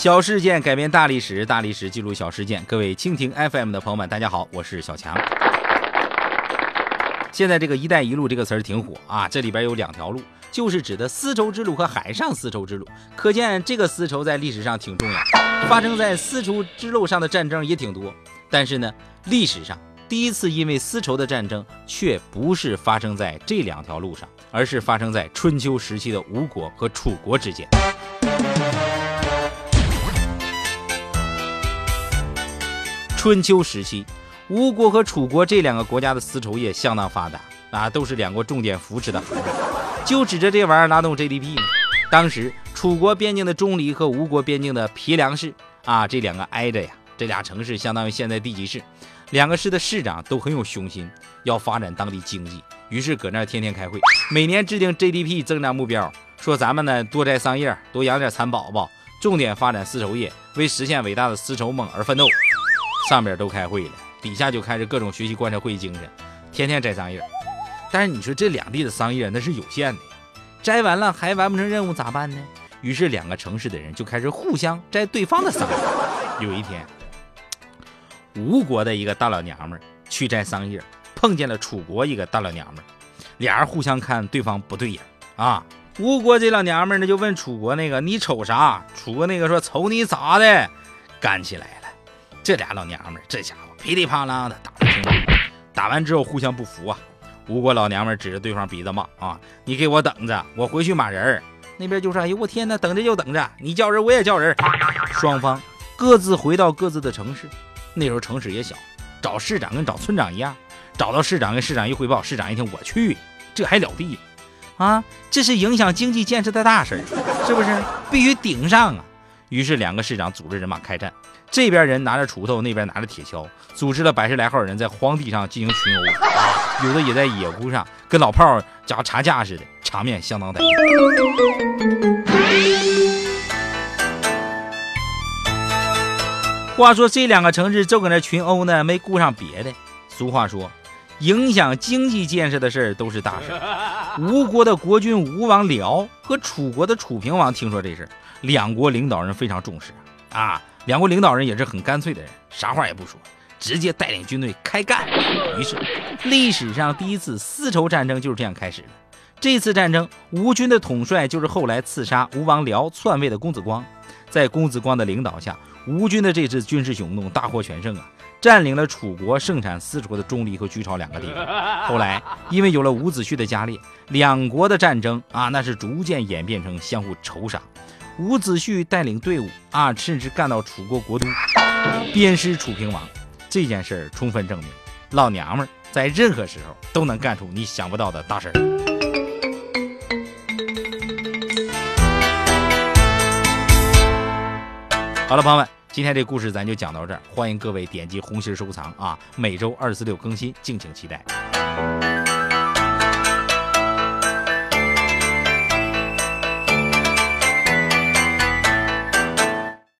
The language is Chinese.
小事件改编大历史，大历史记录小事件。各位蜻蜓 FM 的朋友们，大家好，我是小强。现在这个“一带一路”这个词儿挺火啊，这里边有两条路，就是指的丝绸之路和海上丝绸之路。可见这个丝绸在历史上挺重要，发生在丝绸之路上的战争也挺多。但是呢，历史上第一次因为丝绸的战争却不是发生在这两条路上，而是发生在春秋时期的吴国和楚国之间。春秋时期，吴国和楚国这两个国家的丝绸业相当发达啊，都是两国重点扶持的行业。就指着这玩意儿拉动 GDP 呢。当时楚国边境的钟离和吴国边境的皮梁市啊，这两个挨着呀，这俩城市相当于现在地级市。两个市的市长都很有雄心，要发展当地经济，于是搁那儿天天开会，每年制定 GDP 增长目标，说咱们呢多摘桑叶，多养点蚕宝宝，重点发展丝绸业，为实现伟大的丝绸梦而奋斗。上边都开会了，底下就开始各种学习贯彻会议精神，天天摘桑叶。但是你说这两地的桑叶那是有限的，摘完了还完不成任务咋办呢？于是两个城市的人就开始互相摘对方的桑叶。有一天，吴国的一个大老娘们去摘桑叶，碰见了楚国一个大老娘们，俩人互相看对方不对眼啊。吴国这老娘们呢就问楚国那个你瞅啥？楚国那个说瞅你咋的？干起来。这俩老娘们儿，这家伙噼里啪啦的打的挺猛，打完之后互相不服啊。吴国老娘们指着对方鼻子骂啊：“你给我等着，我回去骂人儿。”那边就说：“哎呦我天哪，等着就等着，你叫人我也叫人。”双方各自回到各自的城市。那时候城市也小，找市长跟找村长一样，找到市长跟市长一汇报，市长一听我去，这还了得啊？这是影响经济建设的大事，是不是？必须顶上啊！于是两个市长组织人马开战。这边人拿着锄头，那边拿着铁锹，组织了百十来号人在荒地上进行群殴，有的也在野屋上跟老炮儿家查架似的，场面相当歹。话说这两个城市正搁那群殴呢，没顾上别的。俗话说，影响经济建设的事儿都是大事。吴国的国君吴王僚和楚国的楚平王听说这事儿，两国领导人非常重视啊。两国领导人也是很干脆的人，啥话也不说，直接带领军队开干。于是，历史上第一次丝绸战争就是这样开始的。这次战争，吴军的统帅就是后来刺杀吴王僚篡位的公子光。在公子光的领导下，吴军的这次军事行动大获全胜啊，占领了楚国盛产丝绸的钟离和居巢两个地方。后来，因为有了伍子胥的加列，两国的战争啊，那是逐渐演变成相互仇杀。伍子胥带领队伍啊，甚至干到楚国国都，鞭尸楚平王。这件事儿充分证明，老娘们在任何时候都能干出你想不到的大事儿。好了，朋友们，今天这故事咱就讲到这儿，欢迎各位点击红心收藏啊，每周二四六更新，敬请期待。